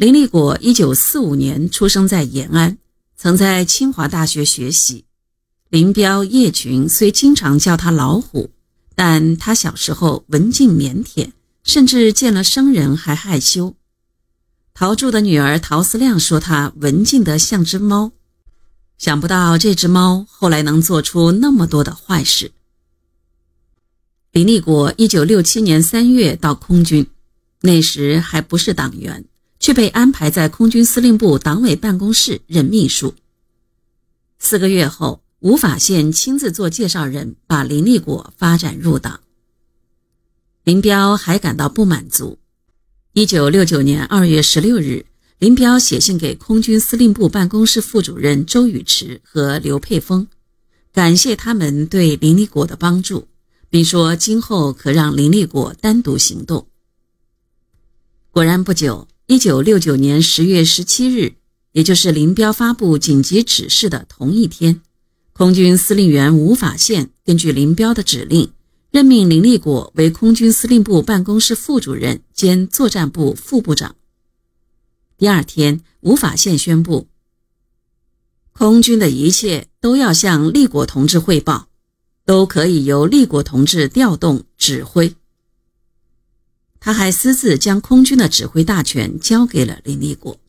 林立果一九四五年出生在延安，曾在清华大学学习。林彪、叶群虽经常叫他“老虎”，但他小时候文静腼腆，甚至见了生人还害羞。陶铸的女儿陶思亮说他文静得像只猫，想不到这只猫后来能做出那么多的坏事。林立果一九六七年三月到空军，那时还不是党员。却被安排在空军司令部党委办公室任秘书。四个月后，吴法宪亲自做介绍人，把林立果发展入党。林彪还感到不满足。一九六九年二月十六日，林彪写信给空军司令部办公室副主任周宇驰和刘佩峰，感谢他们对林立果的帮助，并说今后可让林立果单独行动。果然不久。一九六九年十月十七日，也就是林彪发布紧急指示的同一天，空军司令员吴法宪根据林彪的指令，任命林立果为空军司令部办公室副主任兼作战部副部长。第二天，吴法宪宣布，空军的一切都要向立果同志汇报，都可以由立果同志调动指挥。他还私自将空军的指挥大权交给了林立果。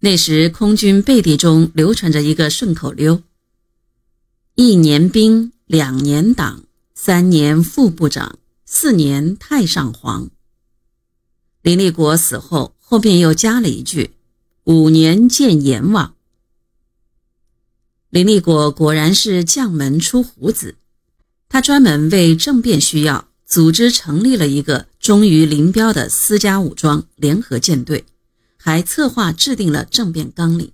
那时，空军背地中流传着一个顺口溜：“一年兵，两年党，三年副部长，四年太上皇。”林立果死后，后面又加了一句：“五年见阎王。”林立果果然是将门出虎子，他专门为政变需要。组织成立了一个忠于林彪的私家武装联合舰队，还策划制定了政变纲领。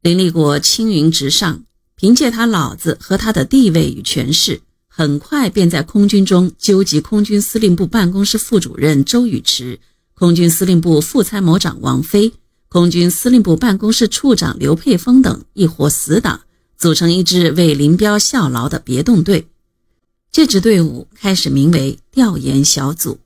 林立国青云直上，凭借他老子和他的地位与权势，很快便在空军中纠集空军司令部办公室副主任周宇驰、空军司令部副参谋长王飞、空军司令部办公室处长刘佩峰等一伙死党，组成一支为林彪效劳的别动队。这支队伍开始名为调研小组。